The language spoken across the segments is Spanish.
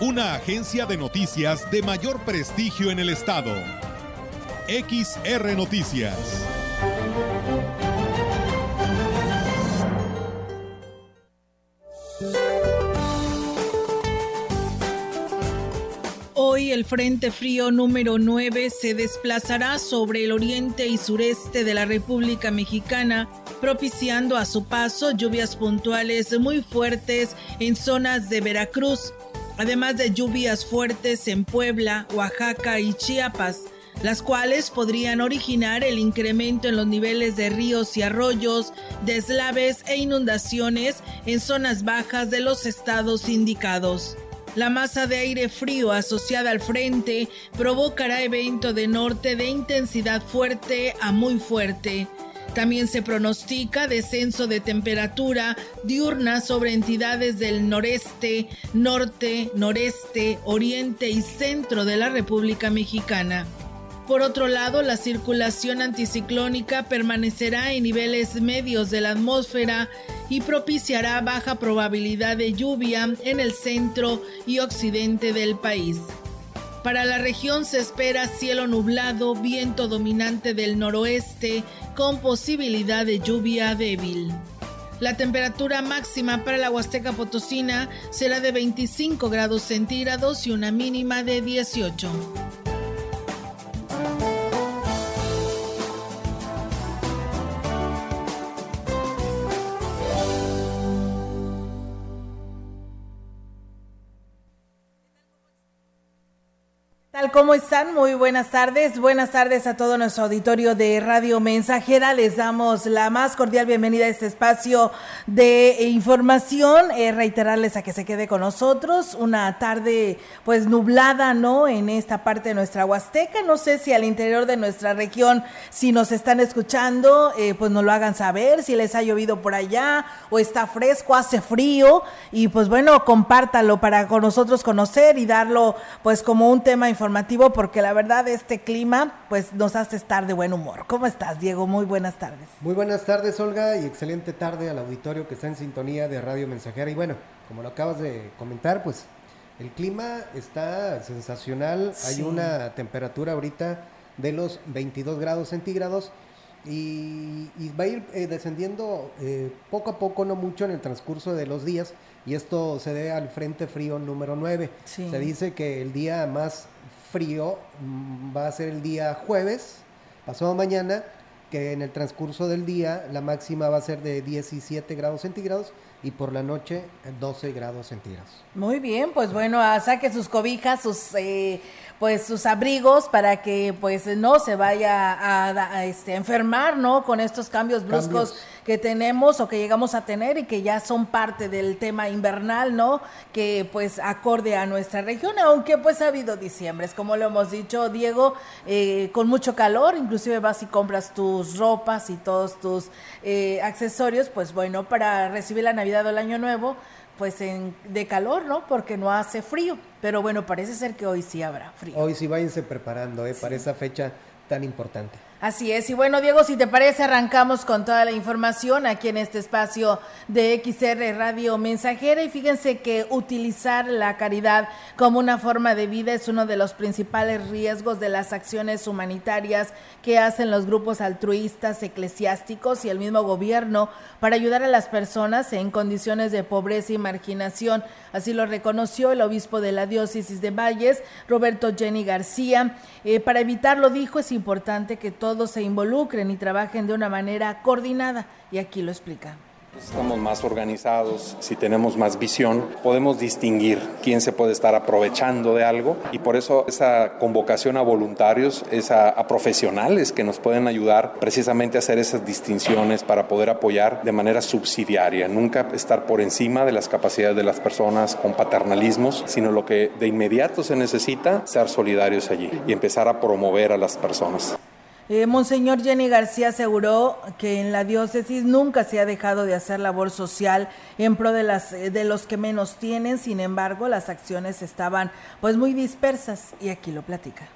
Una agencia de noticias de mayor prestigio en el estado. XR Noticias. Hoy el Frente Frío número 9 se desplazará sobre el oriente y sureste de la República Mexicana, propiciando a su paso lluvias puntuales muy fuertes en zonas de Veracruz, además de lluvias fuertes en Puebla, Oaxaca y Chiapas las cuales podrían originar el incremento en los niveles de ríos y arroyos, deslaves e inundaciones en zonas bajas de los estados indicados. La masa de aire frío asociada al frente provocará evento de norte de intensidad fuerte a muy fuerte. También se pronostica descenso de temperatura diurna sobre entidades del noreste, norte, noreste, oriente y centro de la República Mexicana. Por otro lado, la circulación anticiclónica permanecerá en niveles medios de la atmósfera y propiciará baja probabilidad de lluvia en el centro y occidente del país. Para la región se espera cielo nublado, viento dominante del noroeste con posibilidad de lluvia débil. La temperatura máxima para la Huasteca Potosina será de 25 grados centígrados y una mínima de 18. ¿Cómo están? Muy buenas tardes. Buenas tardes a todo nuestro auditorio de Radio Mensajera. Les damos la más cordial bienvenida a este espacio de información. Eh, reiterarles a que se quede con nosotros. Una tarde pues nublada, ¿no? En esta parte de nuestra Huasteca. No sé si al interior de nuestra región, si nos están escuchando, eh, pues nos lo hagan saber. Si les ha llovido por allá o está fresco, hace frío. Y pues bueno, compártalo para con nosotros conocer y darlo pues como un tema informativo porque la verdad este clima pues nos hace estar de buen humor. ¿Cómo estás, Diego? Muy buenas tardes. Muy buenas tardes, Olga, y excelente tarde al auditorio que está en sintonía de Radio Mensajera. Y bueno, como lo acabas de comentar, pues el clima está sensacional. Hay una temperatura ahorita de los 22 grados centígrados. Y, va a ir eh, descendiendo eh, poco a poco, no mucho en el transcurso de los días, y esto se debe al Frente Frío número 9. Se dice que el día más frío mm, va a ser el día jueves, pasado mañana, que en el transcurso del día la máxima va a ser de 17 grados centígrados y por la noche 12 grados centígrados. Muy bien, pues bueno, saque sus cobijas, sus eh, pues sus abrigos para que pues no se vaya a, este, enfermar, ¿no? Con estos cambios bruscos que tenemos o que llegamos a tener y que ya son parte del tema invernal, ¿no? Que pues acorde a nuestra región, aunque pues ha habido diciembres, como lo hemos dicho, Diego, eh, con mucho calor, inclusive vas y compras tus ropas y todos tus eh, accesorios, pues bueno, para recibir la Navidad o el Año Nuevo, pues en, de calor, ¿no? Porque no hace frío. Pero bueno, parece ser que hoy sí habrá frío. Hoy sí váyanse preparando, ¿eh? Para esa fecha tan importante. Así es, y bueno Diego, si te parece, arrancamos con toda la información aquí en este espacio de XR Radio Mensajera y fíjense que utilizar la caridad como una forma de vida es uno de los principales riesgos de las acciones humanitarias que hacen los grupos altruistas, eclesiásticos y el mismo gobierno para ayudar a las personas en condiciones de pobreza y marginación. Así lo reconoció el obispo de la diócesis de Valles, Roberto Jenny García. Eh, para evitarlo, dijo, es importante que todos se involucren y trabajen de una manera coordinada. Y aquí lo explica. Estamos más organizados, si tenemos más visión, podemos distinguir quién se puede estar aprovechando de algo y por eso esa convocación a voluntarios, esa, a profesionales que nos pueden ayudar precisamente a hacer esas distinciones para poder apoyar de manera subsidiaria, nunca estar por encima de las capacidades de las personas con paternalismos, sino lo que de inmediato se necesita, ser solidarios allí y empezar a promover a las personas. Eh, Monseñor Jenny García aseguró que en la diócesis nunca se ha dejado de hacer labor social en pro de, las, eh, de los que menos tienen, sin embargo las acciones estaban pues muy dispersas y aquí lo platica.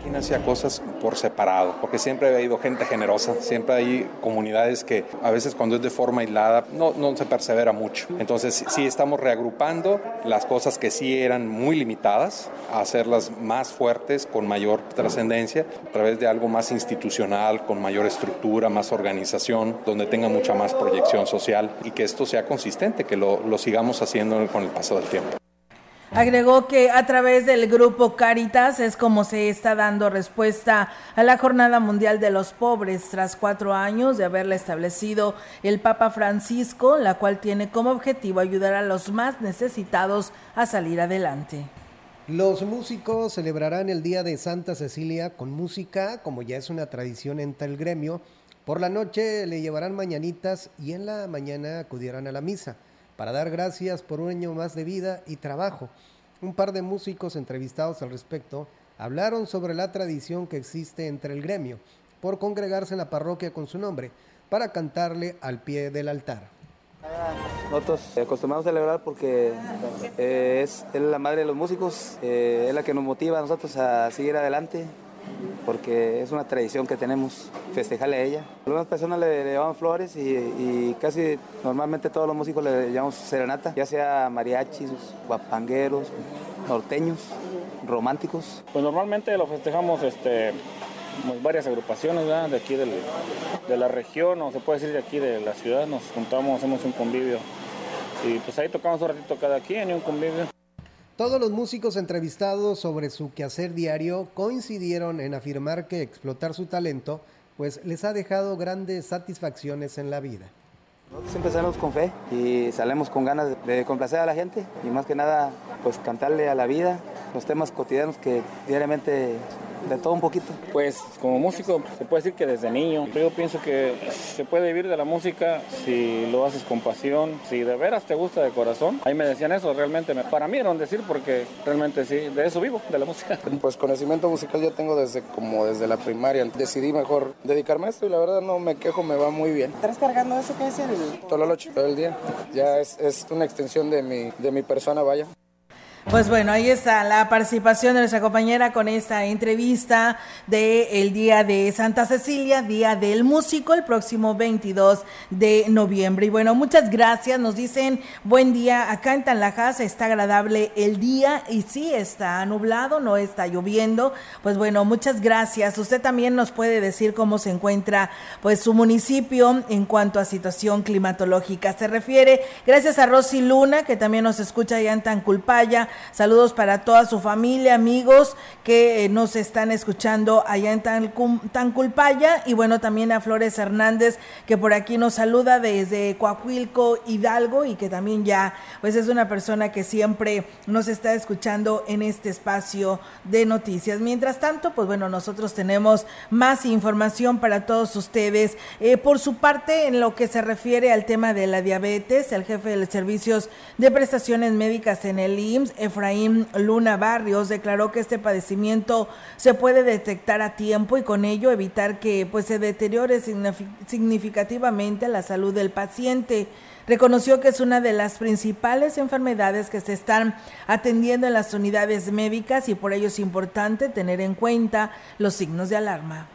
Aquí hacía cosas por separado, porque siempre ha habido gente generosa, siempre hay comunidades que a veces cuando es de forma aislada no, no se persevera mucho. Entonces sí estamos reagrupando las cosas que sí eran muy limitadas, a hacerlas más fuertes, con mayor trascendencia, a través de algo más institucional, con mayor estructura, más organización, donde tenga mucha más proyección social y que esto sea consistente, que lo, lo sigamos haciendo con el paso del tiempo. Agregó que a través del grupo Caritas es como se está dando respuesta a la Jornada Mundial de los Pobres tras cuatro años de haberla establecido el Papa Francisco, la cual tiene como objetivo ayudar a los más necesitados a salir adelante. Los músicos celebrarán el Día de Santa Cecilia con música, como ya es una tradición entre el gremio. Por la noche le llevarán mañanitas y en la mañana acudirán a la misa para dar gracias por un año más de vida y trabajo. Un par de músicos entrevistados al respecto hablaron sobre la tradición que existe entre el gremio por congregarse en la parroquia con su nombre para cantarle al pie del altar. Nosotros acostumbramos a celebrar porque eh, es, la madre de los músicos, eh, es la que nos motiva a nosotros a seguir adelante, porque es una tradición que tenemos festejarle a ella. Algunas personas le, llevan flores y, casi normalmente todos los músicos le llamamos serenata, ya sea mariachis, guapangueros, norteños, románticos. Pues normalmente lo festejamos este, varias agrupaciones de aquí de la región, o se puede decir de aquí de la ciudad, nos juntamos, hacemos un convivio. Y pues ahí tocamos un ratito cada quien y un convivio. Todos los músicos entrevistados sobre su quehacer diario coincidieron en afirmar que explotar su talento pues les ha dejado grandes satisfacciones en la vida. Nosotros siempre salimos con fe y salimos con ganas de complacer a la gente y más que nada pues cantarle a la vida los temas cotidianos que diariamente de todo un poquito. Pues como músico se puede decir que desde niño. Yo pienso que se puede vivir de la música si lo haces con pasión, si de veras te gusta de corazón. Ahí me decían eso, realmente me, para mí era un decir porque realmente sí, de eso vivo, de la música. Pues conocimiento musical yo tengo desde como desde la primaria. Decidí mejor dedicarme a esto y la verdad no me quejo, me va muy bien. ¿Estás cargando eso que es el...? Tololoche, todo el día. Ya es, es una extensión de mi, de mi persona, vaya. Pues bueno, ahí está la participación de nuestra compañera con esta entrevista de el Día de Santa Cecilia, Día del Músico, el próximo 22 de noviembre. Y bueno, muchas gracias. Nos dicen buen día. Acá en Tanlajas está agradable el día y sí está nublado, no está lloviendo. Pues bueno, muchas gracias. Usted también nos puede decir cómo se encuentra pues su municipio en cuanto a situación climatológica se refiere. Gracias a Rosy Luna, que también nos escucha allá en Tanculpaya Saludos para toda su familia, amigos que eh, nos están escuchando allá en Tanculpaya y bueno, también a Flores Hernández que por aquí nos saluda desde Coahuilco, Hidalgo y que también ya pues es una persona que siempre nos está escuchando en este espacio de noticias. Mientras tanto, pues bueno, nosotros tenemos más información para todos ustedes. Eh, por su parte, en lo que se refiere al tema de la diabetes, el jefe de los servicios de prestaciones médicas en el IMSS, Efraín Luna Barrios declaró que este padecimiento se puede detectar a tiempo y con ello evitar que pues se deteriore significativamente la salud del paciente. Reconoció que es una de las principales enfermedades que se están atendiendo en las unidades médicas y por ello es importante tener en cuenta los signos de alarma.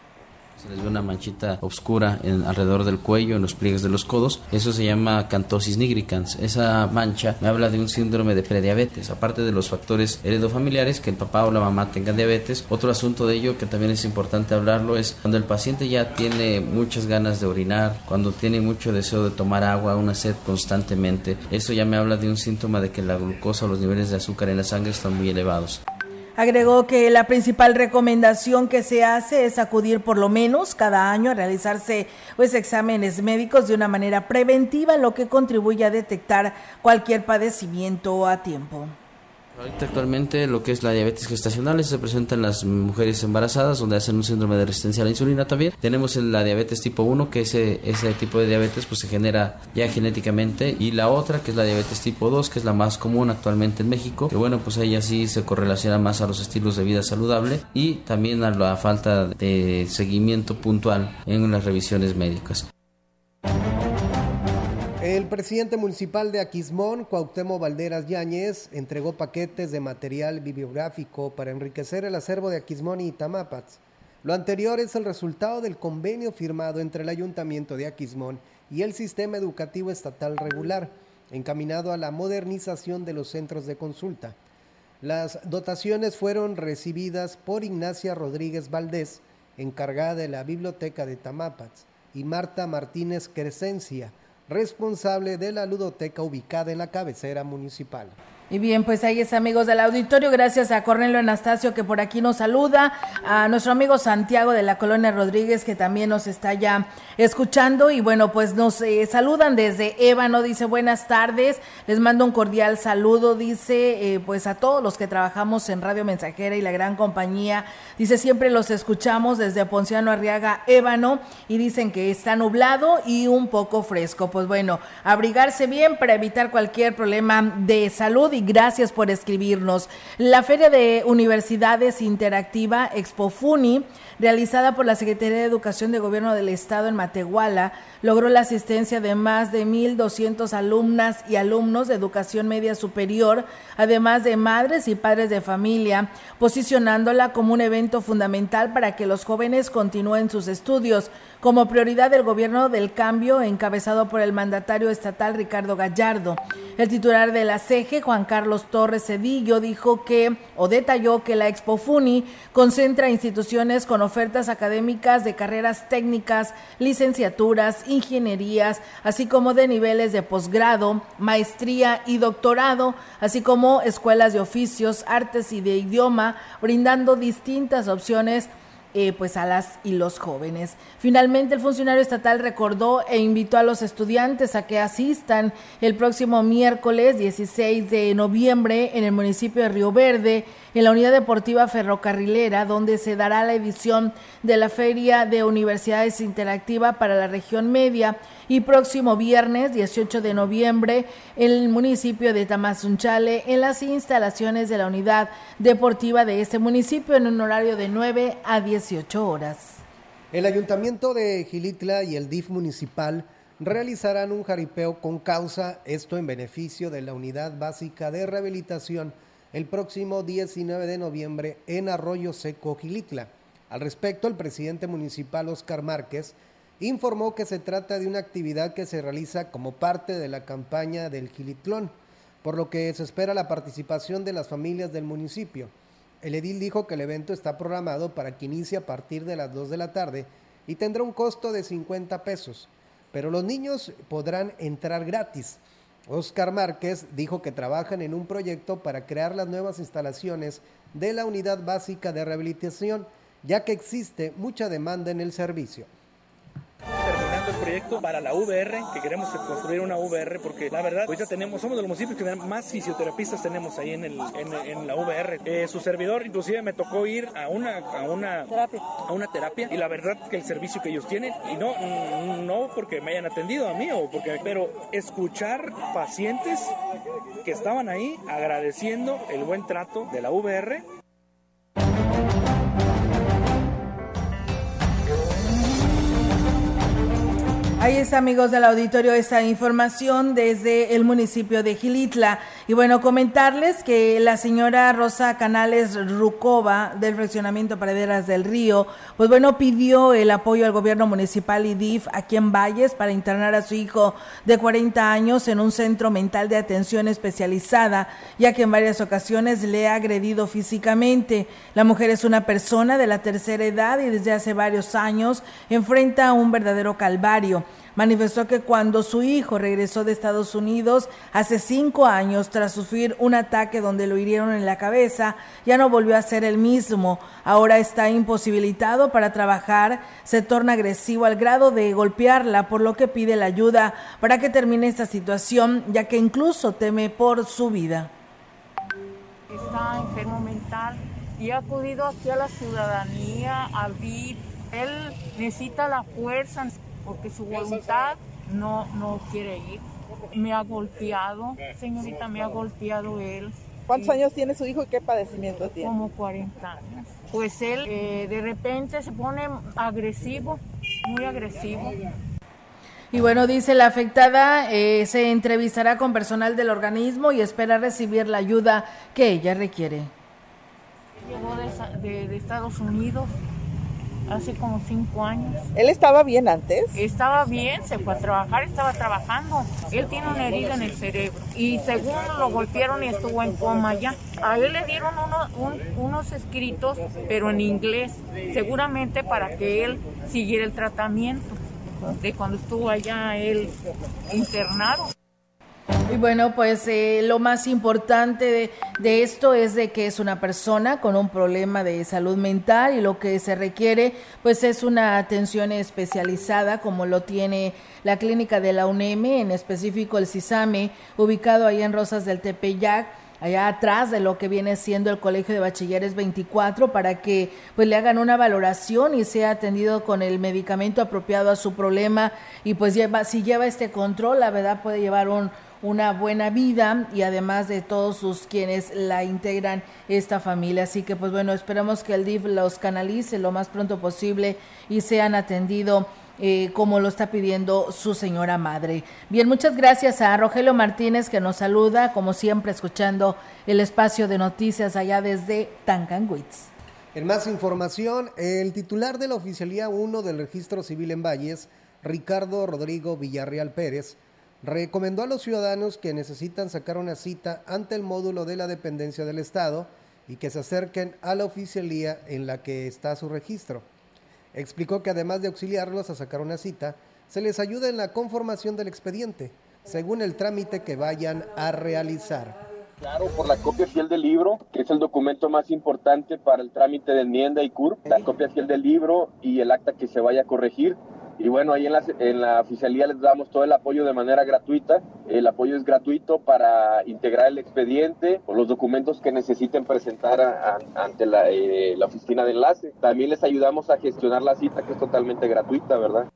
Se les ve una manchita oscura en, alrededor del cuello, en los pliegues de los codos. Eso se llama cantosis nigricans. Esa mancha me habla de un síndrome de prediabetes. Aparte de los factores heredofamiliares, que el papá o la mamá tengan diabetes. Otro asunto de ello que también es importante hablarlo es cuando el paciente ya tiene muchas ganas de orinar, cuando tiene mucho deseo de tomar agua, una sed constantemente. Eso ya me habla de un síntoma de que la glucosa o los niveles de azúcar en la sangre están muy elevados. Agregó que la principal recomendación que se hace es acudir por lo menos cada año a realizarse pues, exámenes médicos de una manera preventiva, lo que contribuye a detectar cualquier padecimiento a tiempo. Ahorita actualmente lo que es la diabetes gestacional se presenta en las mujeres embarazadas donde hacen un síndrome de resistencia a la insulina también. Tenemos la diabetes tipo 1 que ese, ese tipo de diabetes pues se genera ya genéticamente y la otra que es la diabetes tipo 2 que es la más común actualmente en México que bueno pues ella sí se correlaciona más a los estilos de vida saludable y también a la falta de seguimiento puntual en las revisiones médicas. Presidente municipal de Aquismón, Cuauhtémoc Valderas Yáñez, entregó paquetes de material bibliográfico para enriquecer el acervo de Aquismón y Tamapats. Lo anterior es el resultado del convenio firmado entre el Ayuntamiento de Aquismón y el Sistema Educativo Estatal Regular, encaminado a la modernización de los centros de consulta. Las dotaciones fueron recibidas por Ignacia Rodríguez Valdés, encargada de la Biblioteca de Tamapats, y Marta Martínez Crescencia, responsable de la ludoteca ubicada en la cabecera municipal. Y bien, pues ahí es amigos del auditorio, gracias a Cornelio Anastasio que por aquí nos saluda, a nuestro amigo Santiago de la Colonia Rodríguez que también nos está ya escuchando. Y bueno, pues nos eh, saludan desde Ébano, dice buenas tardes, les mando un cordial saludo, dice eh, pues a todos los que trabajamos en Radio Mensajera y la gran compañía, dice siempre los escuchamos desde Ponciano Arriaga, Ébano y dicen que está nublado y un poco fresco, pues bueno, abrigarse bien para evitar cualquier problema de salud y gracias por escribirnos. La Feria de Universidades Interactiva Expofuni, realizada por la Secretaría de Educación de Gobierno del Estado en Matehuala, logró la asistencia de más de 1.200 alumnas y alumnos de educación media superior, además de madres y padres de familia, posicionándola como un evento fundamental para que los jóvenes continúen sus estudios como prioridad del gobierno del cambio encabezado por el mandatario estatal Ricardo Gallardo. El titular de la CEGE, Juan Carlos Torres Cedillo, dijo que o detalló que la Expo Funi concentra instituciones con ofertas académicas de carreras técnicas, licenciaturas, ingenierías, así como de niveles de posgrado, maestría y doctorado, así como escuelas de oficios, artes y de idioma, brindando distintas opciones eh, pues a las y los jóvenes. Finalmente, el funcionario estatal recordó e invitó a los estudiantes a que asistan el próximo miércoles 16 de noviembre en el municipio de Río Verde en la Unidad Deportiva Ferrocarrilera, donde se dará la edición de la Feria de Universidades Interactiva para la región media y próximo viernes 18 de noviembre en el municipio de Tamazunchale en las instalaciones de la Unidad Deportiva de este municipio en un horario de 9 a 18 horas. El Ayuntamiento de Gilitla y el DIF municipal realizarán un jaripeo con causa, esto en beneficio de la Unidad Básica de Rehabilitación el próximo 19 de noviembre en Arroyo Seco, Gilitla. Al respecto, el presidente municipal Oscar Márquez informó que se trata de una actividad que se realiza como parte de la campaña del Gilitlón, por lo que se espera la participación de las familias del municipio. El edil dijo que el evento está programado para que inicie a partir de las 2 de la tarde y tendrá un costo de 50 pesos, pero los niños podrán entrar gratis. Oscar Márquez dijo que trabajan en un proyecto para crear las nuevas instalaciones de la unidad básica de rehabilitación, ya que existe mucha demanda en el servicio el proyecto para la VR, que queremos construir una VR, porque la verdad, hoy ya tenemos, somos de los municipios que más fisioterapistas tenemos ahí en, el, en, la VR. Eh, su servidor, inclusive me tocó ir a una, a una terapia. a una terapia, y la verdad que el servicio que ellos tienen, y no, no porque me hayan atendido a mí, o porque, pero escuchar pacientes que estaban ahí agradeciendo el buen trato de la VR Ahí está, amigos del auditorio, esta información desde el municipio de Gilitla. Y bueno, comentarles que la señora Rosa Canales Rucova del Fraccionamiento Praderas del Río, pues bueno, pidió el apoyo al gobierno municipal y DIF aquí en Valles para internar a su hijo de 40 años en un centro mental de atención especializada, ya que en varias ocasiones le ha agredido físicamente. La mujer es una persona de la tercera edad y desde hace varios años enfrenta un verdadero calvario. Manifestó que cuando su hijo regresó de Estados Unidos hace cinco años tras sufrir un ataque donde lo hirieron en la cabeza, ya no volvió a ser el mismo. Ahora está imposibilitado para trabajar, se torna agresivo al grado de golpearla, por lo que pide la ayuda para que termine esta situación, ya que incluso teme por su vida. Está enfermo mental y ha acudido aquí a la ciudadanía, a vivir. Él necesita la fuerza porque su voluntad no, no quiere ir. Me ha golpeado, señorita, me ha golpeado él. ¿Cuántos años tiene su hijo y qué padecimiento tiene? Como 40 años. Pues él eh, de repente se pone agresivo, muy agresivo. Y bueno, dice la afectada, eh, se entrevistará con personal del organismo y espera recibir la ayuda que ella requiere. Llegó de, de Estados Unidos hace como cinco años. ¿Él estaba bien antes? Estaba bien, se fue a trabajar, estaba trabajando. Él tiene una herida en el cerebro y según lo golpearon y estuvo en coma ya. A él le dieron unos escritos, pero en inglés, seguramente para que él siguiera el tratamiento de cuando estuvo allá él internado. Y bueno, pues eh, lo más importante de, esto es de que es una persona con un problema de salud mental y lo que se requiere pues es una atención especializada como lo tiene la clínica de la UNEM, en específico el CISAME, ubicado ahí en Rosas del Tepeyac allá atrás de lo que viene siendo el Colegio de Bachilleres 24 para que pues le hagan una valoración y sea atendido con el medicamento apropiado a su problema. Y pues lleva si lleva este control, la verdad puede llevar un una buena vida y además de todos sus quienes la integran esta familia. Así que pues bueno, esperamos que el DIF los canalice lo más pronto posible y sean atendidos eh, como lo está pidiendo su señora madre. Bien, muchas gracias a Rogelio Martínez que nos saluda, como siempre, escuchando el espacio de noticias allá desde Tancanwitz. En más información, el titular de la Oficialía 1 del Registro Civil en Valles, Ricardo Rodrigo Villarreal Pérez, recomendó a los ciudadanos que necesitan sacar una cita ante el módulo de la dependencia del Estado y que se acerquen a la oficialía en la que está su registro. Explicó que además de auxiliarlos a sacar una cita, se les ayuda en la conformación del expediente, según el trámite que vayan a realizar. Claro, por la copia fiel del libro, que es el documento más importante para el trámite de enmienda y CURP, la copia fiel del libro y el acta que se vaya a corregir. Y bueno, ahí en la, en la oficialía les damos todo el apoyo de manera gratuita. El apoyo es gratuito para integrar el expediente o los documentos que necesiten presentar ante la, eh, la oficina de enlace. También les ayudamos a gestionar la cita, que es totalmente gratuita, ¿verdad?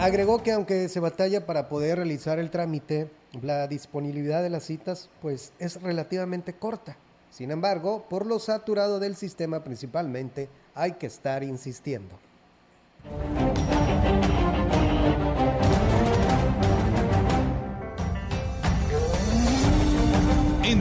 Agregó que aunque se batalla para poder realizar el trámite, la disponibilidad de las citas pues es relativamente corta. Sin embargo, por lo saturado del sistema principalmente, hay que estar insistiendo.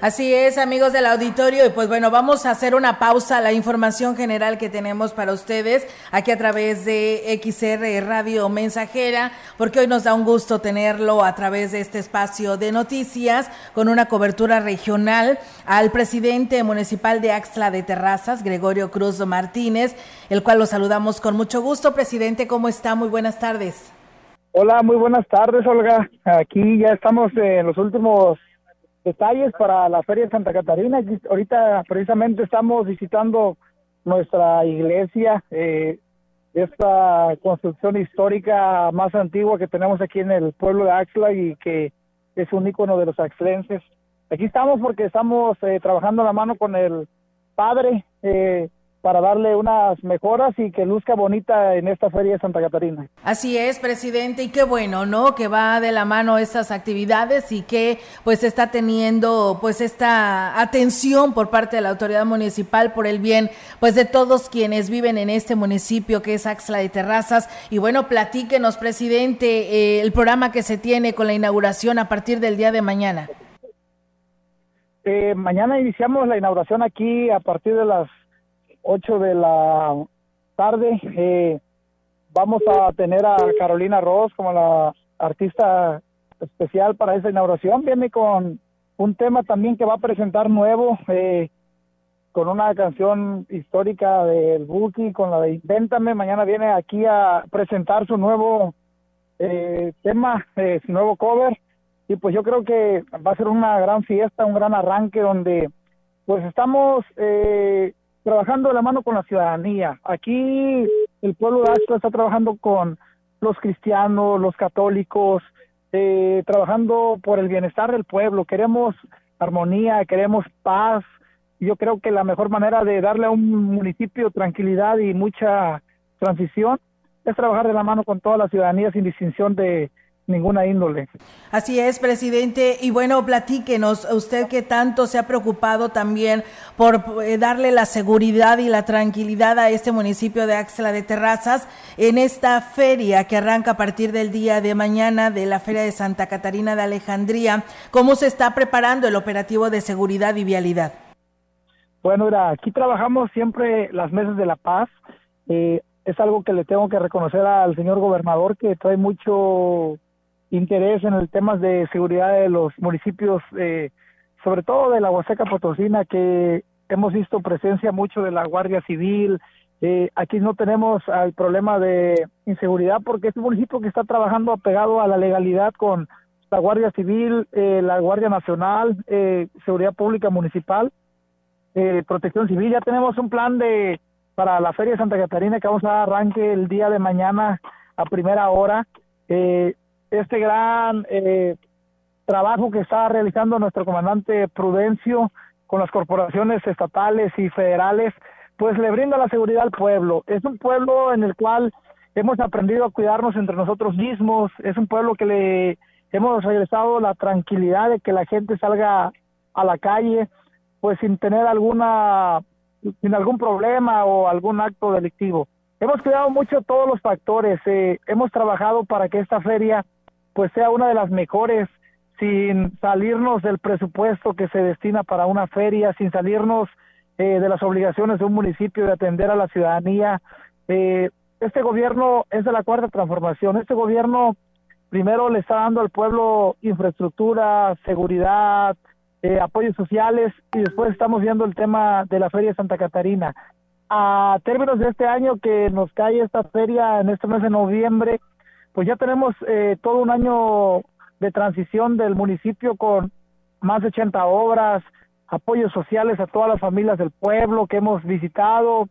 Así es, amigos del auditorio, y pues bueno, vamos a hacer una pausa a la información general que tenemos para ustedes aquí a través de XR Radio Mensajera, porque hoy nos da un gusto tenerlo a través de este espacio de noticias con una cobertura regional al presidente municipal de Axla de Terrazas, Gregorio Cruz Martínez, el cual lo saludamos con mucho gusto. Presidente, ¿cómo está? Muy buenas tardes. Hola, muy buenas tardes, Olga. Aquí ya estamos en los últimos detalles para la Feria de Santa Catarina. Ahorita precisamente estamos visitando nuestra iglesia, eh, esta construcción histórica más antigua que tenemos aquí en el pueblo de Axla y que es un ícono de los axlenses. Aquí estamos porque estamos eh, trabajando la mano con el padre eh, para darle unas mejoras y que luzca bonita en esta feria de Santa Catarina. Así es, presidente, y qué bueno, ¿no? Que va de la mano estas actividades y que pues está teniendo pues esta atención por parte de la autoridad municipal por el bien pues de todos quienes viven en este municipio que es Axla de Terrazas. Y bueno, platíquenos, presidente, eh, el programa que se tiene con la inauguración a partir del día de mañana. Eh, mañana iniciamos la inauguración aquí a partir de las 8 de la tarde. Eh, vamos a tener a Carolina Ross como la artista especial para esa inauguración. Viene con un tema también que va a presentar nuevo. Eh, con una canción histórica del Buki, con la de Invéntame. Mañana viene aquí a presentar su nuevo eh, tema, eh, su nuevo cover. Y pues yo creo que va a ser una gran fiesta, un gran arranque donde pues estamos eh, trabajando de la mano con la ciudadanía. Aquí el pueblo de Astro está trabajando con los cristianos, los católicos, eh, trabajando por el bienestar del pueblo. Queremos armonía, queremos paz. Yo creo que la mejor manera de darle a un municipio tranquilidad y mucha transición es trabajar de la mano con toda la ciudadanía sin distinción de ninguna índole. Así es, presidente. Y bueno, platíquenos, usted que tanto se ha preocupado también por eh, darle la seguridad y la tranquilidad a este municipio de Axla de Terrazas en esta feria que arranca a partir del día de mañana de la Feria de Santa Catarina de Alejandría. ¿Cómo se está preparando el operativo de seguridad y vialidad? Bueno, mira, aquí trabajamos siempre las mesas de la paz. Eh, es algo que le tengo que reconocer al señor gobernador que trae mucho interés en el tema de seguridad de los municipios, eh, sobre todo de la Huasteca Potosina, que hemos visto presencia mucho de la Guardia Civil. Eh, aquí no tenemos el problema de inseguridad porque es un municipio que está trabajando apegado a la legalidad con la Guardia Civil, eh, la Guardia Nacional, Seguridad Pública Municipal, Protección Civil. Ya tenemos un plan de para la Feria de Santa Catarina que vamos a dar arranque el día de mañana a primera hora. Eh, este gran eh, trabajo que está realizando nuestro comandante Prudencio con las corporaciones estatales y federales, pues le brinda la seguridad al pueblo. Es un pueblo en el cual hemos aprendido a cuidarnos entre nosotros mismos, es un pueblo que le hemos regresado la tranquilidad de que la gente salga a la calle, pues sin tener alguna, sin algún problema o algún acto delictivo. Hemos cuidado mucho todos los factores, eh, hemos trabajado para que esta feria pues sea una de las mejores sin salirnos del presupuesto que se destina para una feria, sin salirnos eh, de las obligaciones de un municipio de atender a la ciudadanía. Eh, este gobierno es de la cuarta transformación. Este gobierno primero le está dando al pueblo infraestructura, seguridad, eh, apoyos sociales y después estamos viendo el tema de la Feria de Santa Catarina. A términos de este año que nos cae esta feria en este mes de noviembre, pues ya tenemos eh, todo un año de transición del municipio con más de 80 obras, apoyos sociales a todas las familias del pueblo que hemos visitado,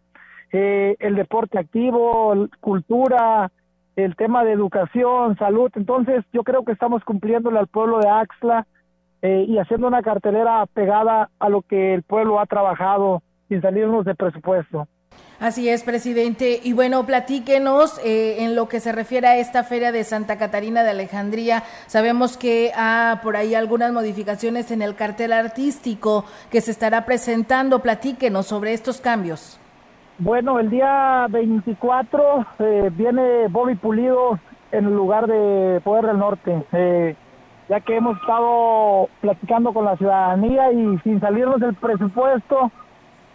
eh, el deporte activo, cultura, el tema de educación, salud. Entonces yo creo que estamos cumpliéndole al pueblo de Axla eh, y haciendo una cartelera pegada a lo que el pueblo ha trabajado sin salirnos de presupuesto. Así es, presidente. Y bueno, platíquenos eh, en lo que se refiere a esta feria de Santa Catarina de Alejandría. Sabemos que hay por ahí algunas modificaciones en el cartel artístico que se estará presentando. Platíquenos sobre estos cambios. Bueno, el día 24 eh, viene Bobby Pulido en el lugar de Poder del Norte. Eh, ya que hemos estado platicando con la ciudadanía y sin salirnos del presupuesto,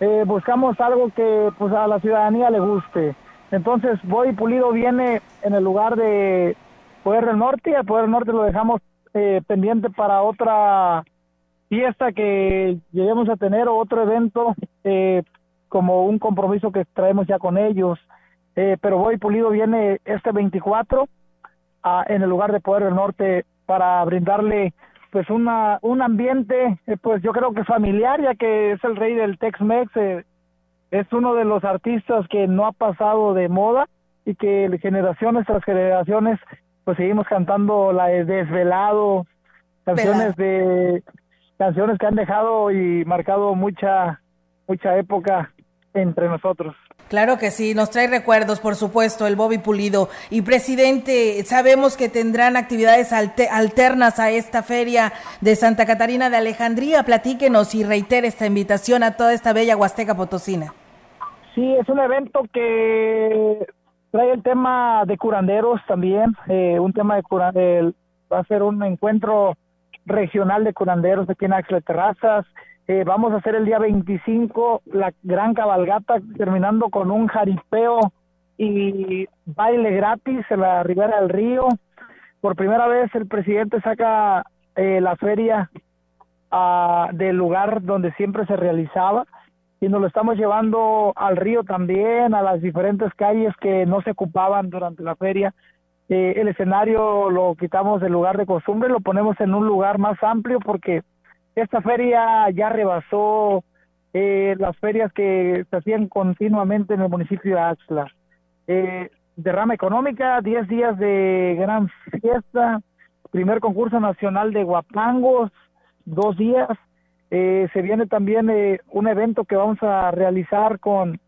eh, buscamos algo que pues a la ciudadanía le guste. Entonces Boy Pulido viene en el lugar de Poder del Norte y el Poder del Norte lo dejamos eh, pendiente para otra fiesta que lleguemos a tener o otro evento eh, como un compromiso que traemos ya con ellos. pero Boy Pulido viene este 24 a, en el lugar de Poder del Norte para brindarle pues una, un ambiente, eh, pues yo creo que familiar, ya que es el rey del Tex-Mex, eh, es uno de los artistas que no ha pasado de moda y que generaciones tras generaciones, pues seguimos cantando la de Desvelado, canciones de canciones que han dejado y marcado mucha mucha época entre nosotros. Claro que sí, nos trae recuerdos, por supuesto, el Bobby Pulido. Y presidente, sabemos que tendrán actividades alternas a esta feria de Santa Catarina de Alejandría. Platíquenos y reitere esta invitación a toda esta bella Huasteca Potosina. Sí, es un evento que trae el tema de curanderos también, eh, un tema de curanderos, va a ser un encuentro regional de curanderos aquí en Axle Terrazas. Eh, vamos a hacer el día 25 la gran cabalgata, terminando con un jaripeo y baile gratis en la ribera del río. Por primera vez el presidente saca eh, la feria ah, del lugar donde siempre se realizaba. y nos lo estamos llevando al río también, a las diferentes calles que no se ocupaban durante la feria. Eh, el escenario lo quitamos del lugar de costumbre, lo ponemos en un lugar más amplio porque esta feria ya rebasó eh, las ferias que se hacían continuamente en el municipio de Axla. Eh, derrama económica, 10 días de gran fiesta, primer concurso nacional de guapangos, dos días. Eh, se viene también eh, un evento que vamos a realizar con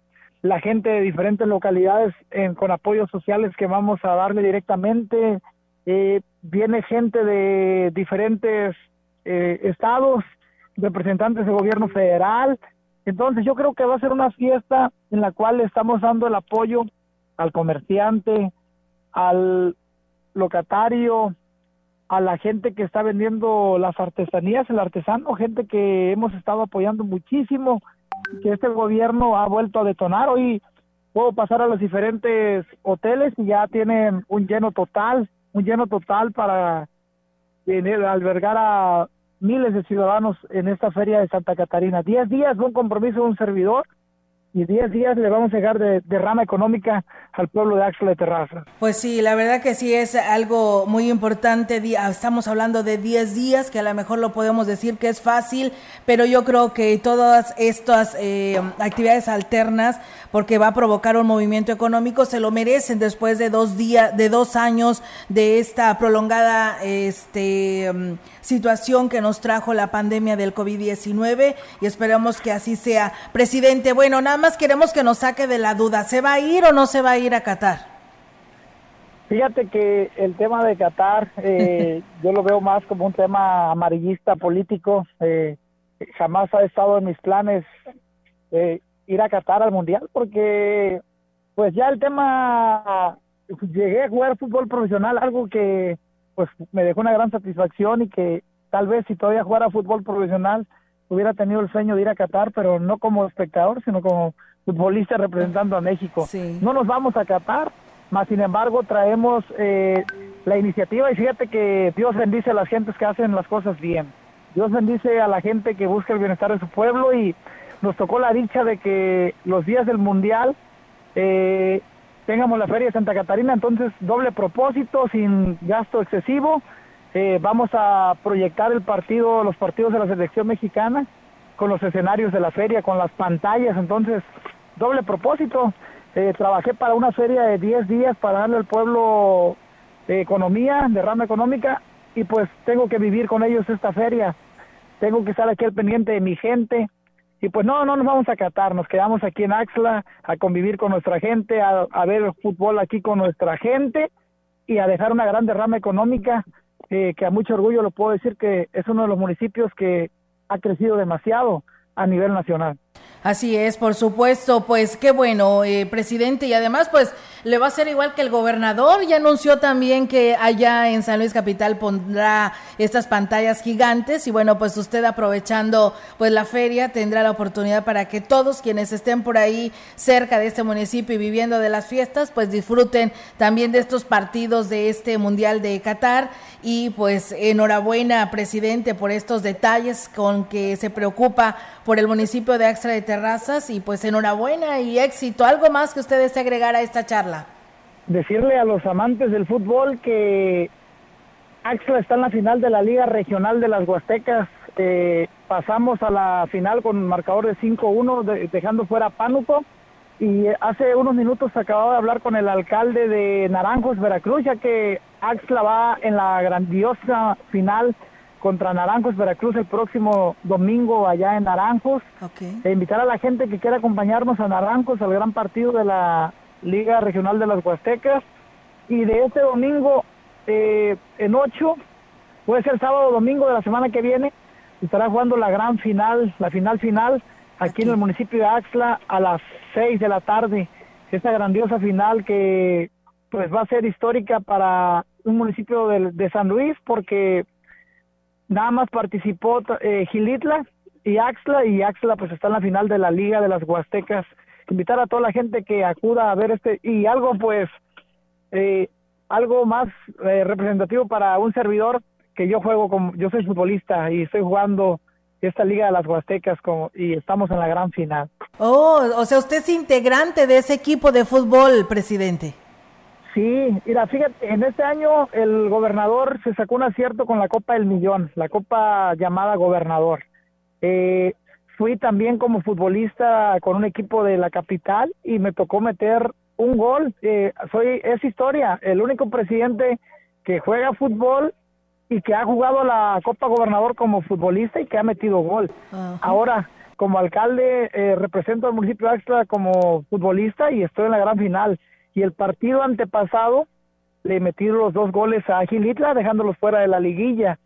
la gente de diferentes localidades con apoyos sociales que vamos a darle directamente. Eh, viene gente de diferentes estados, representantes del gobierno federal. Entonces yo creo que va a ser una fiesta en la cual estamos dando el apoyo al comerciante, al locatario, a la gente que está vendiendo las artesanías, el artesano, gente que hemos estado apoyando muchísimo, que este gobierno ha vuelto a detonar. Hoy puedo pasar a los diferentes hoteles y ya tienen un lleno total, un lleno total para albergar a miles de ciudadanos en esta feria de Santa Catarina. Diez días, un compromiso de un servidor y 10 días le vamos a llegar de, rama económica al pueblo de Axel de Terraza. Pues sí, la verdad que sí es algo muy importante. Estamos hablando de 10 días, que a lo mejor lo podemos decir que es fácil, pero yo creo que todas estas eh, actividades alternas, porque va a provocar un movimiento económico, se lo merecen después de dos días, de dos años de esta prolongada este, situación que nos trajo la pandemia del COVID-19 y esperamos que así sea. Presidente, bueno, nada más queremos que nos saque de la duda, ¿se va a ir o no se va a ir a Qatar? Fíjate que el tema de Qatar eh, yo lo veo más como un tema amarillista político. Eh, jamás ha estado en mis planes eh, ir a Qatar al mundial porque pues ya el tema llegué a jugar fútbol profesional, algo que pues me dejó una gran satisfacción y que tal vez si todavía jugara fútbol profesional hubiera tenido el sueño de ir a Qatar, pero no como espectador, sino como futbolista representando a México. No nos vamos a Qatar, más sin embargo traemos eh, la iniciativa y fíjate que Dios bendice a las gentes que hacen las cosas bien. Dios bendice a la gente que busca el bienestar de su pueblo y nos tocó la dicha de que los días del Mundial eh, tengamos la Feria de Santa Catarina, entonces doble propósito, sin gasto excesivo eh, vamos a proyectar el partido, los partidos de la selección mexicana con los escenarios de la feria, con las pantallas, entonces doble propósito. Eh, trabajé para una feria de 10 días para darle al pueblo de economía, de rama económica, y pues tengo que vivir con ellos esta feria. Tengo que estar aquí al pendiente de mi gente. Y pues no, no nos vamos a catar, nos quedamos aquí en Axla a convivir con nuestra gente, a, ver fútbol aquí con nuestra gente y a dejar una gran derrama económica eh, que a mucho orgullo lo puedo decir que es uno de los municipios que ha crecido demasiado a nivel nacional. Así es, por supuesto, pues qué bueno, eh, presidente, y además pues le va a ser igual que el gobernador, ya anunció también que allá en San Luis Capital pondrá estas pantallas gigantes. Y bueno, pues usted aprovechando pues la feria tendrá la oportunidad para que todos quienes estén por ahí cerca de este municipio y viviendo de las fiestas, pues disfruten también de estos partidos de este Mundial de Qatar. Y pues enhorabuena, presidente, por estos detalles con que se preocupa por el municipio de Axtra de Terrazas y pues enhorabuena y éxito. ¿Algo más que usted desee agregar a esta charla? Decirle a los amantes del fútbol que Axtra está en la final de la Liga Regional de las Huastecas. Eh, pasamos a la final con marcador de 5-1, dejando fuera a Pánuco. Y hace unos minutos acababa de hablar con el alcalde de Naranjos, Veracruz, ya que Axla va en la grandiosa final contra Naranjos Veracruz el próximo domingo allá en Naranjos. E invitar a la gente que quiera acompañarnos a Naranjos al gran partido de la Liga Regional de las Huastecas. Y de este domingo eh, en ocho, puede ser sábado o domingo de la semana que viene, estará jugando la gran final, la final final, aquí en el municipio de Axla a las seis de la tarde. Esta grandiosa final que pues va a ser histórica para un municipio de, de San Luis porque nada más participó eh, Gilitla y Axla y Axla pues está en la final de la Liga de las Huastecas. Invitar a toda la gente que acuda a ver este y algo pues eh, algo más eh, representativo para un servidor que yo juego como yo soy futbolista y estoy jugando esta Liga de las Huastecas como, y estamos en la gran final. Oh, o sea, usted es integrante de ese equipo de fútbol, presidente. Sí, mira, fíjate, en este año el gobernador se sacó un acierto con la Copa del Millón, la Copa llamada Gobernador. Eh, fui también como futbolista con un equipo de la capital y me tocó meter un gol. Eh, soy es historia, el único presidente que juega fútbol y que ha jugado la Copa Gobernador como futbolista y que ha metido gol. Ahora, como alcalde, eh, represento al municipio de Axtra como futbolista y estoy en la gran final. Y el partido antepasado le metí los dos goles a Gilitla, dejándolos fuera de la liguilla.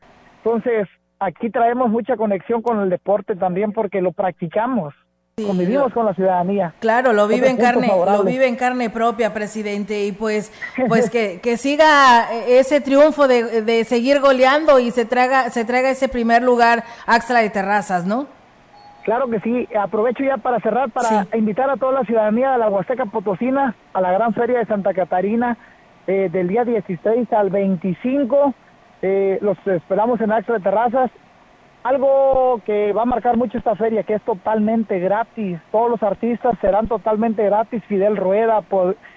Entonces, aquí traemos mucha conexión con el deporte también porque lo practicamos. Convivimos con la ciudadanía. Claro, lo vive en carne, lo vive en carne propia, presidente, y pues, pues que, que siga ese triunfo de, de, seguir goleando y se traga, se traiga ese primer lugar Axla de Terrazas, ¿no? Claro que sí. Aprovecho ya para cerrar para invitar a toda la ciudadanía de la Huasteca Potosina a la gran feria de Santa Catarina eh, del día 16 al 25. Eh, los esperamos en Axla de Terrazas algo que va a marcar mucho esta feria, que es totalmente gratis. Todos los artistas serán totalmente gratis. Fidel Rueda,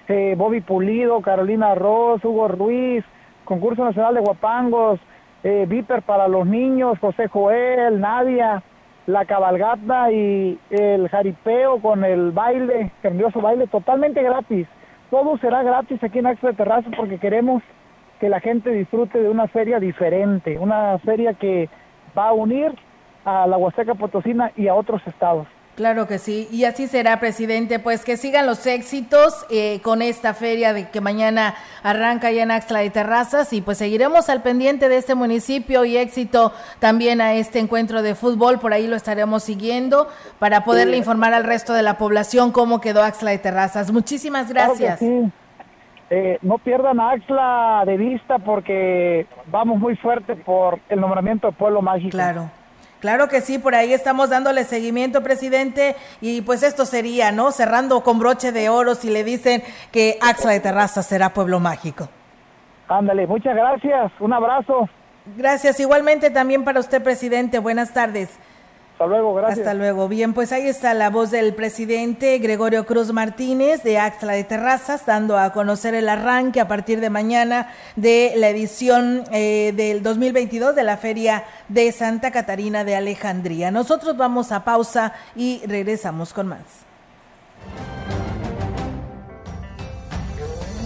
eh, Bobby Pulido, Carolina Ross, Hugo Ruiz, Concurso Nacional de Guapangos, eh, Viper para los niños, José Joel, Nadia, la cabalgata y el jaripeo con el baile, grandioso baile, totalmente gratis. Todo será gratis aquí en Axo de Terrazo porque queremos que la gente disfrute de una feria diferente, una feria que va a unir a la Huasteca Potosina y a otros estados. Claro que sí, y así será, presidente. Pues que sigan los éxitos eh, con esta feria de que mañana arranca ya en Axla de Terrazas y pues seguiremos al pendiente de este municipio y éxito también a este encuentro de fútbol. Por ahí lo estaremos siguiendo para poderle informar al resto de la población cómo quedó Axla de Terrazas. Muchísimas gracias. Eh, no pierdan a Axla de vista porque vamos muy fuerte por el nombramiento de Pueblo Mágico. Claro. Claro que sí, por ahí estamos dándole seguimiento, presidente, y pues esto sería, ¿no? Cerrando con broche de oro si le dicen que Axla de Terraza será pueblo mágico. Ándale, muchas gracias, un abrazo. Gracias, igualmente también para usted, presidente. Buenas tardes. Hasta luego, gracias. Hasta luego. Bien, pues ahí está la voz del presidente Gregorio Cruz Martínez de Axla de Terrazas, dando a conocer el arranque a partir de mañana de la edición eh, del 2022 de la Feria de Santa Catarina de Alejandría. Nosotros vamos a pausa y regresamos con más.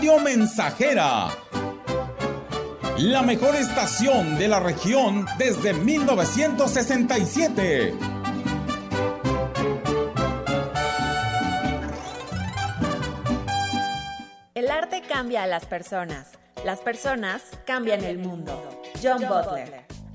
Mensajera. La mejor estación de la región desde 1967. El arte cambia a las personas. Las personas cambian el mundo. John Butler.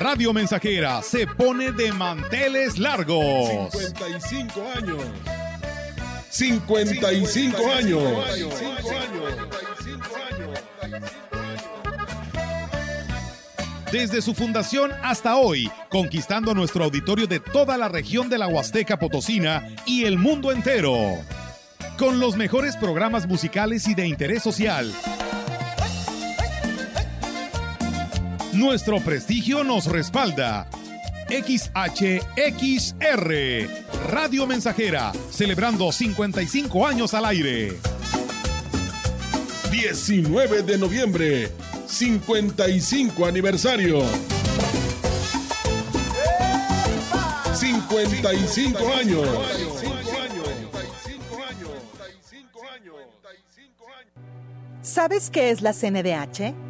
Radio Mensajera se pone de manteles largos. 55 años. 55 años. Desde su fundación hasta hoy, conquistando nuestro auditorio de toda la región de la Huasteca Potosina y el mundo entero. Con los mejores programas musicales y de interés social Nuestro prestigio nos respalda. XHXR, Radio Mensajera, celebrando 55 años al aire. 19 de noviembre, 55 aniversario. 55 35 años. ¿Sabes qué es la CNDH?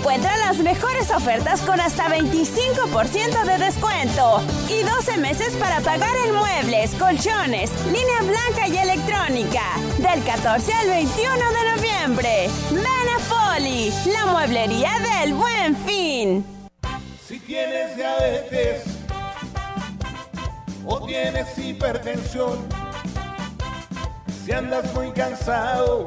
encuentra las mejores ofertas con hasta 25% de descuento y 12 meses para pagar en muebles, colchones, línea blanca y electrónica. Del 14 al 21 de noviembre. Ven a Foli, la mueblería del buen fin. Si tienes diabetes o tienes hipertensión, si andas muy cansado,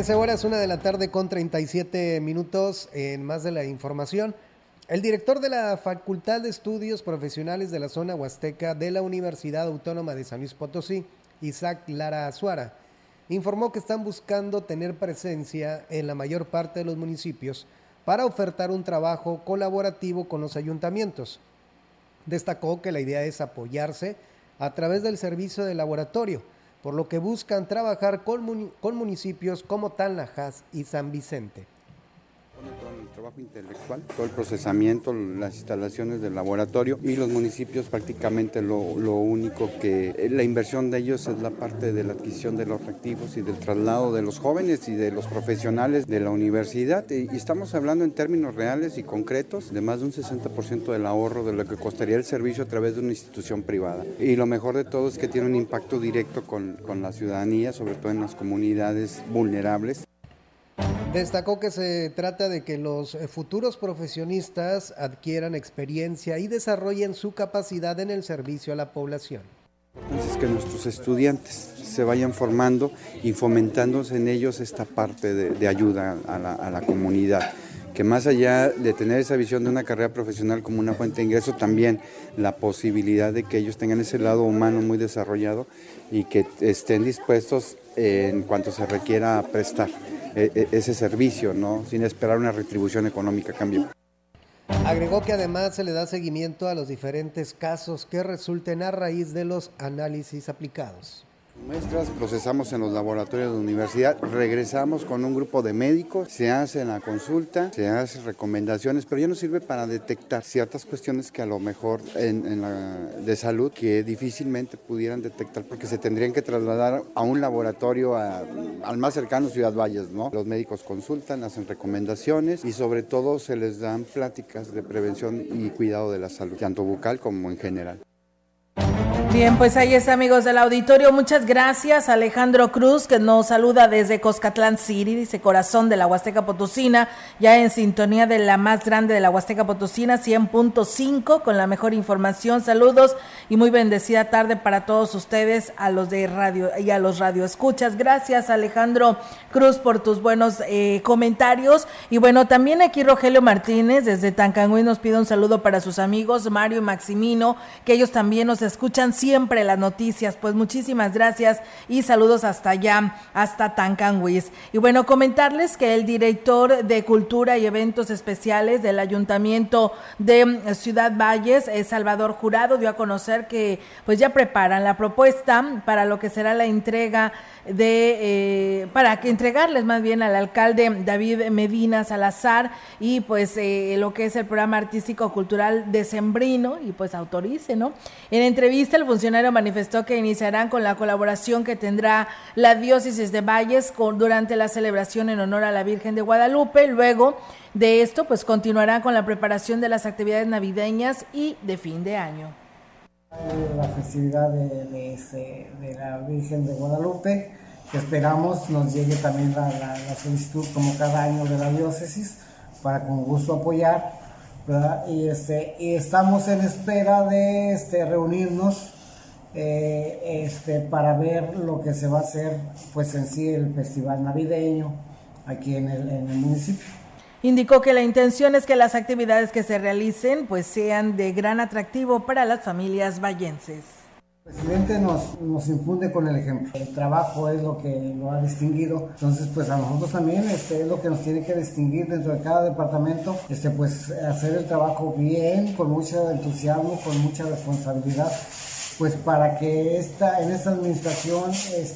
Trece horas, una de la tarde con 37 minutos en más de la información. El director de la Facultad de Estudios Profesionales de la Zona Huasteca de la Universidad Autónoma de San Luis Potosí, Isaac Lara Azuara, informó que están buscando tener presencia en la mayor parte de los municipios para ofertar un trabajo colaborativo con los ayuntamientos. Destacó que la idea es apoyarse a través del servicio de laboratorio, por lo que buscan trabajar con, muni- con municipios como Tanlajas y San Vicente. Todo el trabajo intelectual, todo el procesamiento, las instalaciones del laboratorio y los municipios prácticamente lo, único que la inversión de ellos es la parte de la adquisición de los reactivos y del traslado de los jóvenes y de los profesionales de la universidad y, estamos hablando en términos reales y concretos de más de un 60% del ahorro de lo que costaría el servicio a través de una institución privada. Y lo mejor de todo es que tiene un impacto directo con la ciudadanía, sobre todo en las comunidades vulnerables. Destacó que se trata de que los eh, futuros profesionistas adquieran experiencia y desarrollen su capacidad en el servicio a la población. Entonces que nuestros estudiantes se vayan formando y fomentándose en ellos esta parte de, ayuda a la, a la comunidad. Que más allá de tener esa visión de una carrera profesional como una fuente de ingreso, también la posibilidad de que ellos tengan ese lado humano muy desarrollado y que estén dispuestos en cuanto se requiera prestar eh, eh, ese servicio, ¿no? sin esperar una retribución económica a cambio. Agregó que además se le da seguimiento a los diferentes casos que resulten a raíz de los análisis aplicados. Muestras procesamos en los laboratorios de la universidad, regresamos con un grupo de médicos, se hace la consulta, se hacen recomendaciones, pero ya no sirve para detectar ciertas cuestiones que a lo mejor en, la, de salud que difícilmente pudieran detectar porque se tendrían que trasladar a un laboratorio al más cercano Ciudad Valles, ¿no? Los médicos consultan, hacen recomendaciones y sobre todo se les dan pláticas de prevención y cuidado de la salud, tanto bucal como en general. Bien, pues ahí está, amigos del auditorio. Muchas gracias, Alejandro Cruz, que nos saluda desde Coscatlán City, dice corazón de la Huasteca Potosina, ya en sintonía de la más grande de la Huasteca Potosina, 100.5, con la mejor información. Saludos y muy bendecida tarde para todos ustedes, a los de radio y a los radioescuchas. Gracias, Alejandro Cruz, por tus buenos eh, comentarios. Y bueno, también aquí Rogelio Martínez, desde Tancangüí, nos pide un saludo para sus amigos Mario y Maximino, que ellos también nos escuchan siempre las noticias. Pues muchísimas gracias y saludos hasta allá, hasta Tancanwis. Y bueno, comentarles que el director de Cultura y Eventos Especiales del Ayuntamiento de Ciudad Valles, eh, Salvador Jurado, dio a conocer que pues ya preparan la propuesta para lo que será la entrega de eh, para que entregarles más bien al alcalde David Medina Salazar y pues eh, lo que es el programa artístico cultural decembrino y pues autorice, ¿no? En entrevista el funcionario manifestó que iniciarán con la colaboración que tendrá la diócesis de Valles durante la celebración en honor a la Virgen de Guadalupe, luego de esto pues continuará con la preparación de las actividades navideñas y de fin de año la festividad de, de, la Virgen de Guadalupe, que esperamos nos llegue también la, solicitud como cada año de la diócesis para con gusto apoyar. Y, este, estamos en espera de este, reunirnos eh, este, para ver lo que se va a hacer pues en sí el festival navideño aquí en el, en el municipio. Indicó que la intención es que las actividades que se realicen pues sean de gran atractivo para las familias vallenses. Presidente nos, nos infunde con el ejemplo. El trabajo es lo que lo ha distinguido. Entonces, pues a nosotros también este, es lo que nos tiene que distinguir dentro de cada departamento. Este, pues hacer el trabajo bien, con mucho entusiasmo, con mucha responsabilidad pues para que esta, en esta administración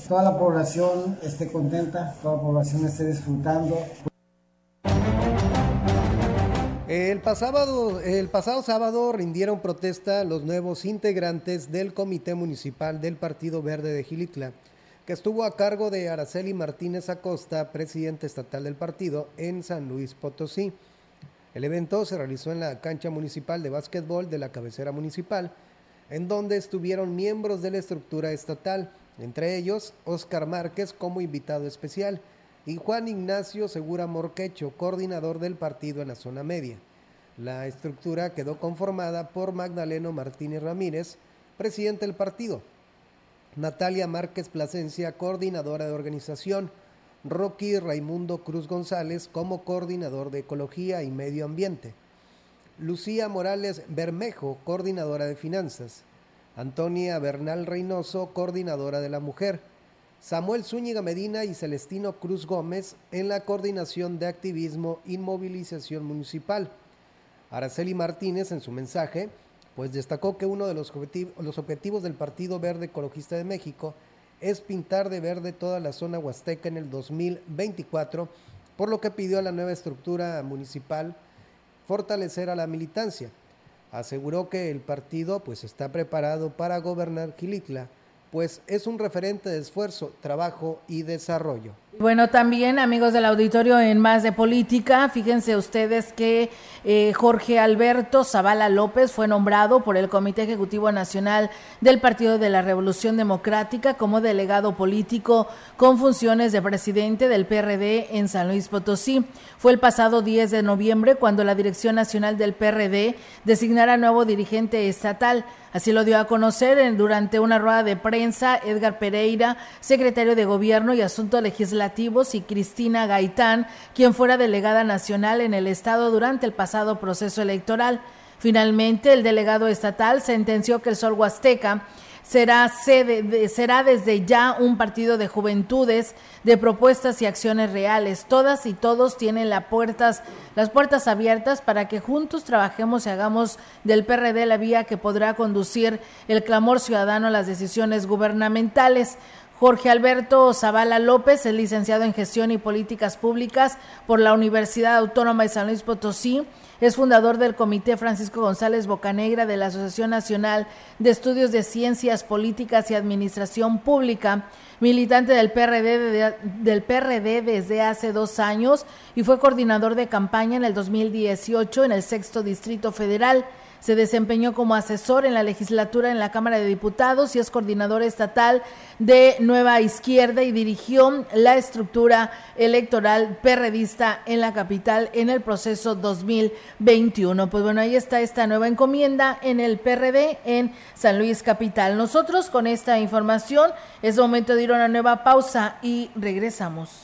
toda la población esté contenta, toda la población esté disfrutando. El pasado, sábado rindieron protesta los nuevos integrantes del Comité Municipal del Partido Verde de Gilitla, que estuvo a cargo de Araceli Martínez Acosta, presidente estatal del partido, en San Luis Potosí. El evento se realizó en la cancha municipal de básquetbol de la cabecera municipal, en donde estuvieron miembros de la estructura estatal, entre ellos Oscar Márquez como invitado especial y Juan Ignacio Segura Morquecho, coordinador del partido en la zona media. La estructura quedó conformada por Magdaleno Martínez Ramírez, presidente del partido, Natalia Márquez Plasencia, coordinadora de organización, Rocky Raimundo Cruz González como coordinador de Ecología y Medio Ambiente, Lucía Morales Bermejo, coordinadora de Finanzas, Antonia Bernal Reynoso, coordinadora de la Mujer, Samuel Zúñiga Medina y Celestino Cruz Gómez en la coordinación de activismo y movilización municipal. Araceli Martínez en su mensaje, pues destacó que uno de los, objetivos del Partido Verde Ecologista de México es pintar de verde toda la zona huasteca en el 2024, por lo que pidió a la nueva estructura municipal fortalecer a la militancia. Aseguró que el partido pues está preparado para gobernar Quilitla pues es un referente de esfuerzo, trabajo y desarrollo. Bueno, también amigos del auditorio en más de política, fíjense ustedes que eh, Jorge Alberto Zavala López fue nombrado por el Comité Ejecutivo Nacional del Partido de la Revolución Democrática como delegado político con funciones de presidente del PRD en San Luis Potosí. Fue el pasado 10 de noviembre cuando la Dirección Nacional del PRD designara nuevo dirigente estatal. Así lo dio a conocer durante una rueda de prensa Edgar Pereira, secretario de Gobierno y Asuntos Legislativos, y Cristina Gaitán, quien fuera delegada nacional en el Estado durante el pasado proceso electoral. Finalmente, el delegado estatal sentenció que el Sol Huasteca será, sede será desde ya un partido de juventudes, de propuestas y acciones reales. Todas y todos tienen las puertas, las puertas abiertas para que juntos trabajemos y hagamos del PRD la vía que podrá conducir el clamor ciudadano a las decisiones gubernamentales. Jorge Alberto Zavala López es licenciado en Gestión y Políticas Públicas por la Universidad Autónoma de San Luis Potosí. Es fundador del Comité Francisco González Bocanegra de la Asociación Nacional de Estudios de Ciencias Políticas y Administración Pública, militante del PRD, del PRD desde hace dos años y fue coordinador de campaña en el 2018 en el Sexto Distrito Federal. Se desempeñó como asesor en la legislatura en la Cámara de Diputados y es coordinador estatal de Nueva Izquierda y dirigió la estructura electoral perredista en la capital en el proceso 2021. Pues bueno, ahí está esta nueva encomienda en el PRD en San Luis Capital. Nosotros con esta información es momento de ir a una nueva pausa y regresamos.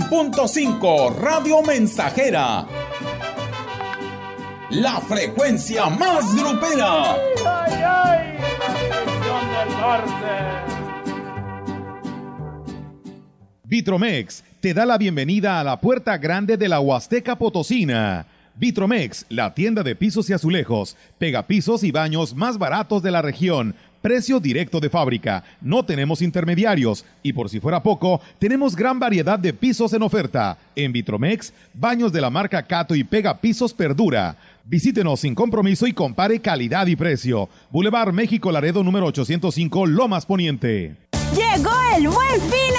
100.5 Radio Mensajera. La frecuencia más grupera. ¡Ay, ay, Vitromex te da la bienvenida a la puerta grande de la Huasteca Potosina. Vitromex, la tienda de pisos y azulejos, pegapisos y baños más baratos de la región Precio directo de fábrica. No tenemos intermediarios. Y por si fuera poco, tenemos gran variedad de pisos en oferta. En Vitromex, baños de la marca Cato y Pega Pisos Perdura. Visítenos sin compromiso y compare calidad y precio. Boulevard México Laredo número 805 Lomas Poniente. Llegó el buen fin.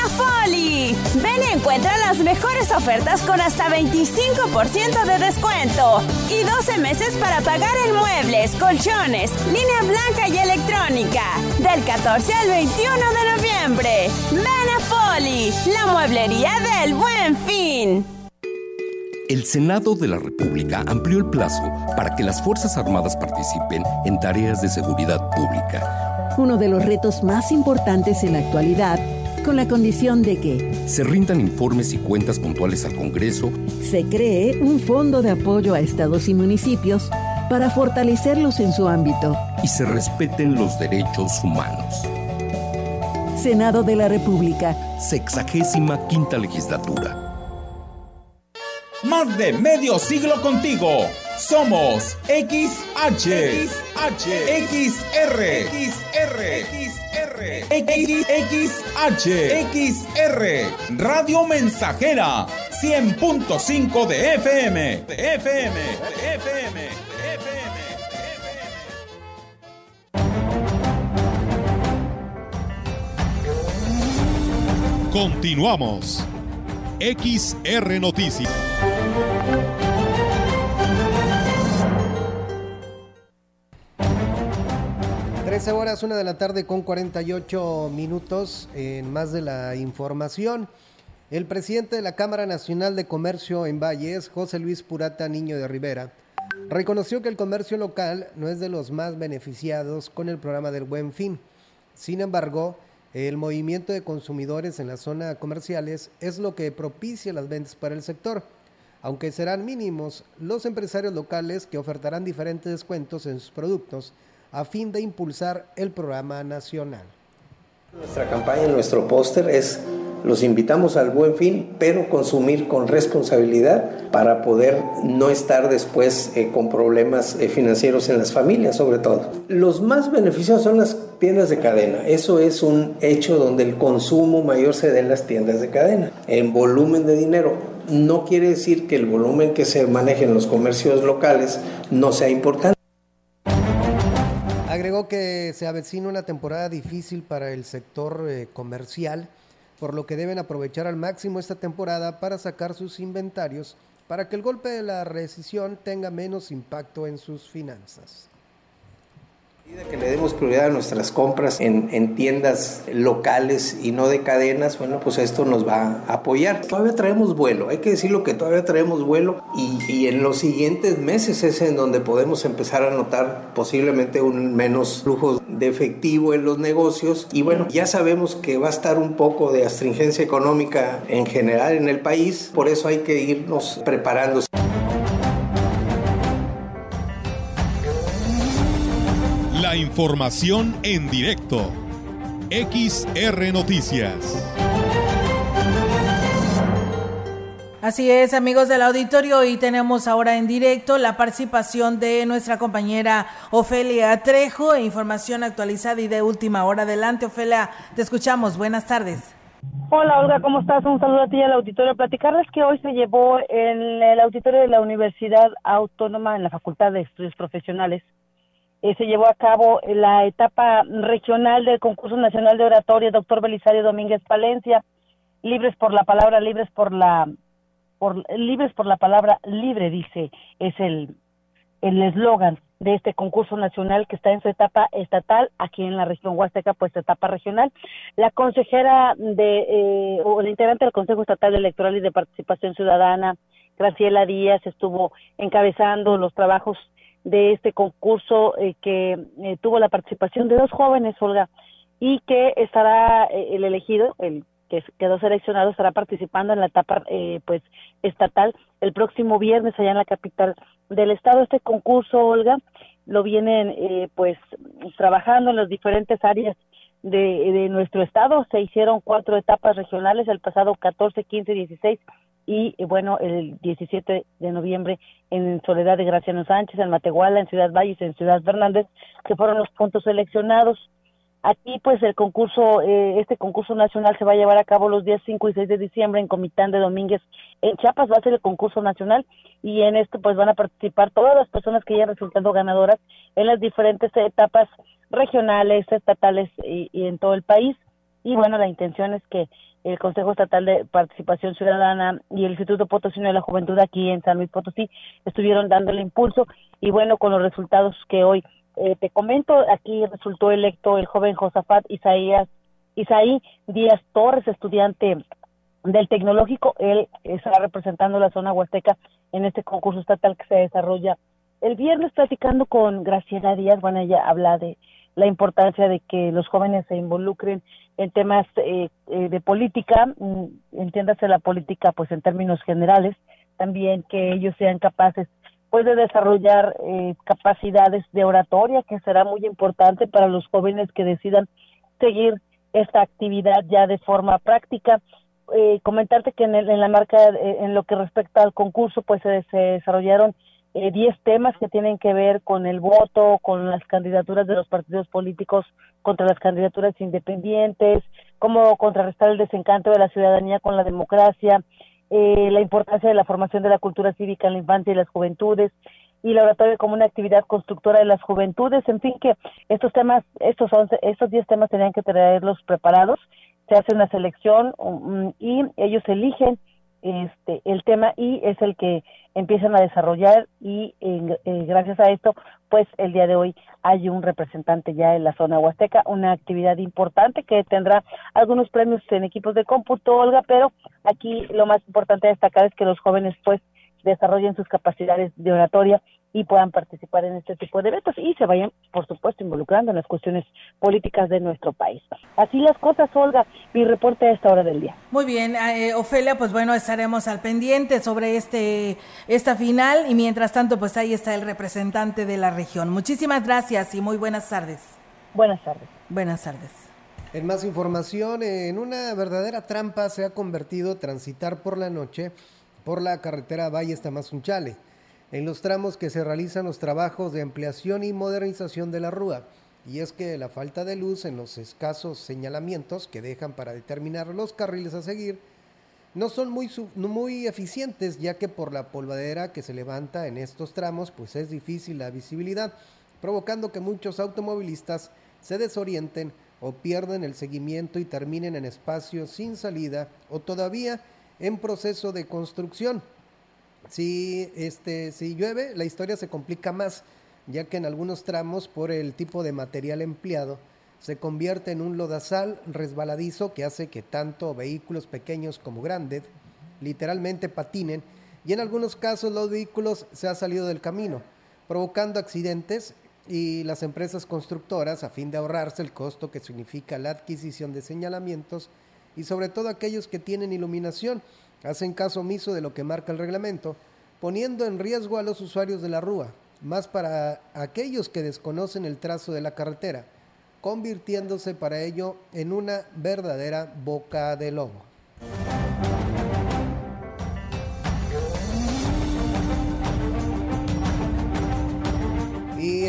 Ven y encuentra las mejores ofertas con hasta 25% de descuento y 12 meses para pagar en muebles, colchones, línea blanca y electrónica. Del 14 al 21 de noviembre. Ven a Foli, la mueblería del buen fin. El Senado de la República amplió el plazo para que las Fuerzas Armadas participen en tareas de seguridad pública uno de los retos más importantes en la actualidad, con la condición de que se rindan informes y cuentas puntuales al Congreso, se cree un fondo de apoyo a estados y municipios para fortalecerlos en su ámbito y se respeten los derechos humanos. Senado de la República. Sexagésima quinta legislatura. Más de medio siglo contigo. Somos XH, XH, XR, XR, XR, XH, XR, Radio Mensajera, 100.5 de FM, de FM, de FM, de FM. Continuamos. XR Noticias. 13 horas, una de la tarde con 48 minutos en más de la información. El presidente de la Cámara Nacional de Comercio en Valles, José Luis Purata Niño de Rivera, reconoció que el comercio local no es de los más beneficiados con el programa del Buen Fin. Sin embargo, el movimiento de consumidores en la zona comerciales es lo que propicia las ventas para el sector. Aunque serán mínimos, los empresarios locales que ofertarán diferentes descuentos en sus productos a fin de impulsar el programa nacional. Nuestra campaña, nuestro póster es los invitamos al buen fin, pero consumir con responsabilidad para poder no estar después eh, con problemas eh, financieros en las familias, sobre todo. Los más beneficiosos son las tiendas de cadena. Eso es un hecho donde el consumo mayor se da en las tiendas de cadena. En volumen de dinero. No quiere decir que el volumen que se maneje en los comercios locales no sea importante. Agregó que se avecina una temporada difícil para el sector eh, comercial, por lo que deben aprovechar al máximo esta temporada para sacar sus inventarios para que el golpe de la recesión tenga menos impacto en sus finanzas. Que le demos prioridad a nuestras compras en, en, tiendas locales y no de cadenas, bueno, pues esto nos va a apoyar. Todavía traemos vuelo, hay que decirlo que todavía traemos vuelo y, y en los siguientes meses es en donde podemos empezar a notar posiblemente un menos flujo de efectivo en los negocios y bueno, ya sabemos que va a estar un poco de astringencia económica en general en el país, por eso hay que irnos preparando. Información en directo. XR Noticias. Así es, amigos del auditorio, y tenemos ahora en directo la participación de nuestra compañera Ofelia Trejo, información actualizada y de última hora. Adelante, Ofelia, te escuchamos. Buenas tardes. Hola Olga, ¿cómo estás? Un saludo a ti y al auditorio. Platicarles que hoy se llevó en el auditorio de la Universidad Autónoma en la Facultad de Estudios Profesionales eh, se llevó a cabo la etapa regional del concurso nacional de oratoria doctor Belisario Domínguez Palencia. Libres por la palabra libres por la por libres por la palabra libre dice es el el eslogan de este concurso nacional que está en su etapa estatal aquí en la región Huasteca pues etapa regional. La consejera de eh, o la integrante del Consejo Estatal Electoral y de Participación Ciudadana Graciela Díaz estuvo encabezando los trabajos de este concurso eh, que eh, tuvo la participación de dos jóvenes, Olga, y que estará eh, el elegido, el que quedó seleccionado, estará participando en la etapa pues estatal el próximo viernes allá en la capital del estado. Este concurso, Olga, lo vienen pues trabajando en las diferentes áreas de, de nuestro estado. Se hicieron cuatro etapas regionales el pasado 14, 15, 16 y bueno, el 17 de noviembre en Soledad de Graciano Sánchez, en Matehuala, en Ciudad Valles, en Ciudad Fernández, que fueron los puntos seleccionados. Aquí, pues, el concurso, eh, este concurso nacional se va a llevar a cabo los días 5 y 6 de diciembre en Comitán de Domínguez. En Chiapas va a ser el concurso nacional y en esto, pues, van a participar todas las personas que hayan resultado ganadoras en las diferentes etapas regionales, estatales y en todo el país. Y bueno, la intención es que el Consejo Estatal de Participación Ciudadana y el Instituto Potosino de la Juventud aquí en San Luis Potosí estuvieron dándole impulso y bueno, con los resultados que hoy eh, te comento, aquí resultó electo el joven Josafat Isaías, Isaí Díaz Torres, estudiante del tecnológico, él estará representando la zona huasteca en este concurso estatal que se desarrolla el viernes platicando con Graciela Díaz, bueno, ella habla de la importancia de que los jóvenes se involucren en temas eh, eh, de política, mm, entiéndase la política pues en términos generales, también que ellos sean capaces pues de desarrollar eh, capacidades de oratoria, que será muy importante para los jóvenes que decidan seguir esta actividad ya de forma práctica. comentarte que en, en la marca, en lo que respecta al concurso, pues se desarrollaron 10 eh, temas que tienen que ver con el voto, con las candidaturas de los partidos políticos contra las candidaturas independientes, cómo contrarrestar el desencanto de la ciudadanía con la democracia, eh, la importancia de la formación de la cultura cívica en la infancia y las juventudes, y la oratoria como una actividad constructora de las juventudes, en fin, que estos temas, estos 11, estos 10 temas tenían que tenerlos preparados, se hace una selección um, y ellos eligen este el tema y es el que empiezan a desarrollar y eh, gracias a esto pues el día de hoy hay un representante ya en la zona huasteca una actividad importante que tendrá algunos premios en equipos de cómputo Olga pero aquí lo más importante a destacar es que los jóvenes pues desarrollen sus capacidades de oratoria y puedan participar en este tipo de eventos y se vayan, por supuesto, involucrando en las cuestiones políticas de nuestro país. Así las cosas, Olga, mi reporte a esta hora del día. Muy bien, eh, Ofelia, pues bueno, estaremos al pendiente sobre este esta final y mientras tanto, pues ahí está el representante de la región. Muchísimas gracias y muy buenas tardes. Buenas tardes. Buenas tardes. En más información, en una verdadera trampa se ha convertido transitar por la noche por la carretera Valle Tamazunchale en los tramos que se realizan los trabajos de ampliación y modernización de la rúa. Y es que la falta de luz en los escasos señalamientos que dejan para determinar los carriles a seguir no son muy, muy eficientes ya que por la polvadera que se levanta en estos tramos pues es difícil la visibilidad, provocando que muchos automovilistas se desorienten o pierden el seguimiento y terminen en espacios sin salida o todavía en proceso de construcción. Si, este, si llueve, la historia se complica más, ya que en algunos tramos, por el tipo de material empleado, se convierte en un lodazal resbaladizo que hace que tanto vehículos pequeños como grandes literalmente patinen y en algunos casos los vehículos se han salido del camino, provocando accidentes y las empresas constructoras, a fin de ahorrarse el costo que significa la adquisición de señalamientos y sobre todo aquellos que tienen iluminación, hacen caso omiso de lo que marca el reglamento, poniendo en riesgo a los usuarios de la rúa, más para aquellos que desconocen el trazo de la carretera, convirtiéndose para ello en una verdadera boca de lobo.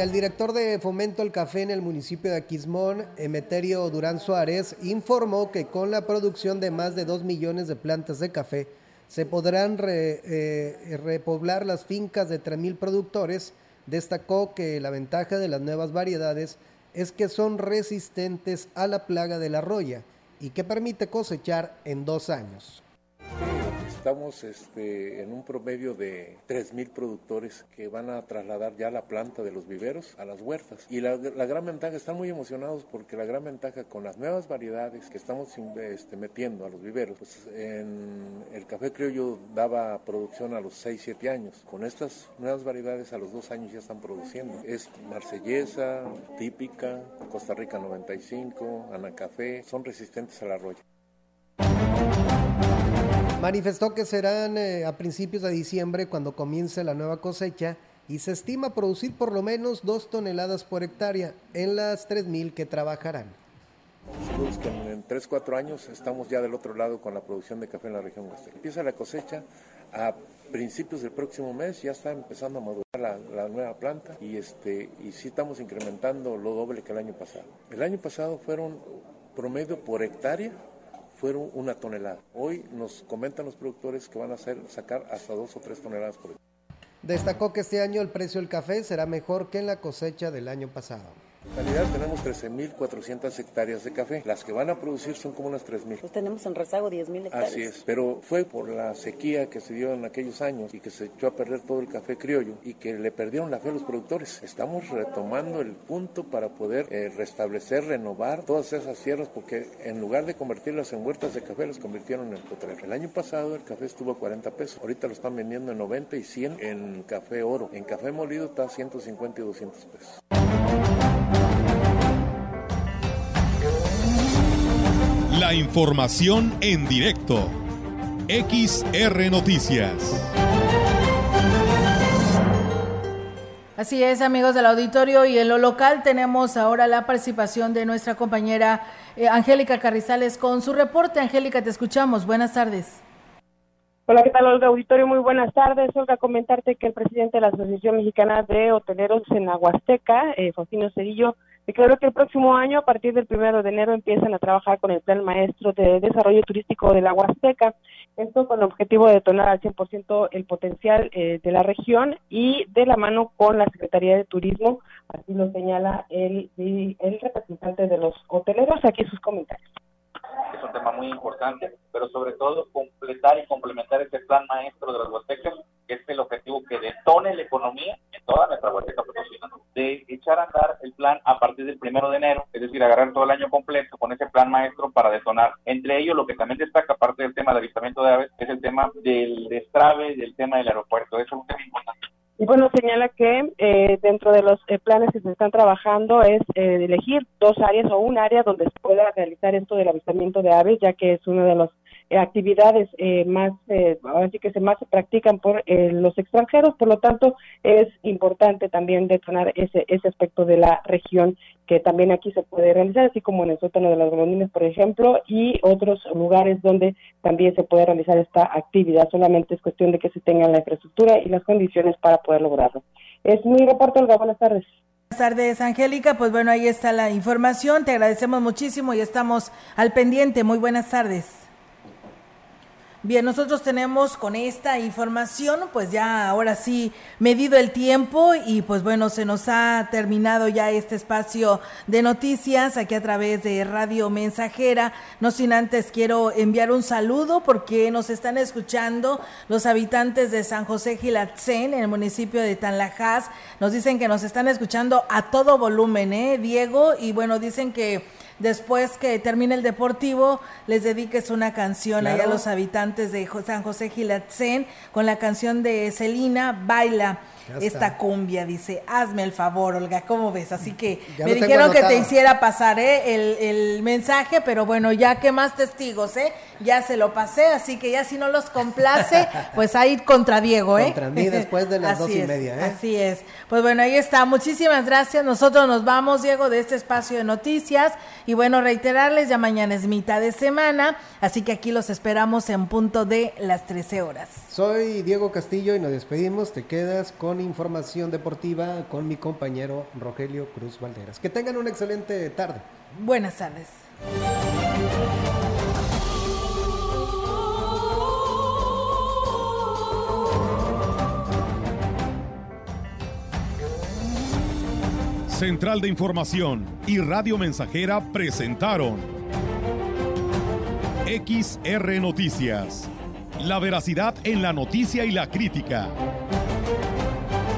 El director de Fomento al Café en el municipio de Aquismón, Emeterio Durán Suárez, informó que con la producción de más de 2 millones de plantas de café, se podrán eh, repoblar las fincas de 3.000 productores. Destacó que la ventaja de las nuevas variedades es que son resistentes a la plaga de la roya y que permite cosechar en dos años. Estamos este, en un promedio de 3.000 productores que van a trasladar ya la planta de los viveros a las huertas. Y la, gran ventaja, están muy emocionados porque la gran ventaja con las nuevas variedades que estamos este, metiendo a los viveros, pues en el café criollo daba producción a los 6, 7 años. Con estas nuevas variedades a los 2 años ya están produciendo. Es marsellesa, típica, Costa Rica 95, Anacafé, son resistentes a la roya. Manifestó que serán eh, a principios de diciembre cuando comience la nueva cosecha y se estima producir por lo menos dos toneladas por hectárea en las 3.000 que trabajarán. que en 3-4 años estamos ya del otro lado con la producción de café en la región. Empieza la cosecha a principios del próximo mes, ya está empezando a madurar la, nueva planta y, este, y sí estamos incrementando lo doble que el año pasado. El año pasado fueron promedio por hectárea fueron una tonelada. Hoy nos comentan los productores que van a sacar hasta dos o tres toneladas por día. Destacó que este año el precio del café será mejor que en la cosecha del año pasado. En realidad tenemos 13.400 hectáreas de café. Las que van a producir son como unas 3.000. Pues tenemos en rezago 10.000 hectáreas. Así es, pero fue por la sequía que se dio en aquellos años y que se echó a perder todo el café criollo y que le perdieron la fe a los productores. Estamos retomando el punto para poder eh, restablecer, renovar todas esas sierras porque en lugar de convertirlas en huertas de café, las convirtieron en potrero. El año pasado el café estuvo a 40 pesos. Ahorita lo están vendiendo en 90 y 100 en café oro. En café molido está a 150 y 200 pesos. La información en directo. XR Noticias. Así es, amigos del auditorio, y en lo local tenemos ahora la participación de nuestra compañera eh, Angélica Carrizales con su reporte. Angélica, te escuchamos. Buenas tardes. Hola, ¿qué tal, Olga Auditorio? Muy buenas tardes. Olga, comentarte que el presidente de la Asociación Mexicana de Hoteleros en Aguasteca, eh, Faustino Cedillo, declaró que el próximo año, a partir del primero de enero, empiezan a trabajar con el Plan Maestro de Desarrollo Turístico de la Huasteca. Esto con el objetivo de detonar al 100% el potencial eh, de la región y de la mano con la Secretaría de Turismo, así lo señala el, el representante de los hoteleros. Aquí sus comentarios es un tema muy importante, pero sobre todo completar y complementar ese plan maestro de las huastecas, que es el objetivo que detone la economía en toda nuestra huasteca potosina, de echar a andar el plan a partir del primero de enero, es decir, agarrar todo el año completo con ese plan maestro para detonar. Entre ellos, lo que también destaca, aparte del tema de avistamiento de aves, es el tema del destrave, del tema del aeropuerto. Eso es un tema importante. Y bueno, señala que eh, dentro de los eh, planes que se están trabajando es eh, elegir dos áreas o un área donde se pueda realizar esto del avistamiento de aves, ya que es uno de los actividades eh, más, eh, así que se más se practican por eh, los extranjeros, por lo tanto es importante también detonar ese, ese aspecto de la región que también aquí se puede realizar, así como en el sótano de las golondrinas, por ejemplo, y otros lugares donde también se puede realizar esta actividad, solamente es cuestión de que se tengan la infraestructura y las condiciones para poder lograrlo. Es mi reporte, Olga, buenas tardes. Buenas tardes, Angélica. Pues bueno, ahí está la información. Te agradecemos muchísimo y estamos al pendiente. Muy buenas tardes. Bien, nosotros tenemos con esta información, pues ya ahora sí medido el tiempo y pues bueno, se nos ha terminado ya este espacio de noticias aquí a través de Radio Mensajera. No sin antes quiero enviar un saludo porque nos están escuchando los habitantes de San José Gilatzen, en el municipio de Tanlajas. Nos dicen que nos están escuchando a todo volumen, ¿eh, Diego? Y bueno, dicen que después que termine el deportivo, les dediques una canción ahí a los habitantes de San José Gilatzen con la canción de Celina, Baila esta cumbia, dice, hazme el favor, Olga, ¿cómo ves? Así que me dijeron que te hiciera pasar ¿eh? el, el, mensaje, pero bueno, ya que más testigos, ¿eh? Ya se lo pasé, así que ya si no los complace, pues ahí contra Diego, ¿eh? Contra mí después de las dos y media, ¿eh? Así es. Pues bueno, ahí está. Muchísimas gracias. Nosotros nos vamos, Diego, de este espacio de noticias. Y bueno, reiterarles, ya mañana es mitad de semana, así que aquí los esperamos en punto de las 13 horas. Soy Diego Castillo y nos despedimos. Te quedas con información deportiva con mi compañero Rogelio Cruz Valderas. Que tengan una excelente tarde. Buenas tardes. Central de Información y Radio Mensajera presentaron XR Noticias. La veracidad en la noticia y la crítica.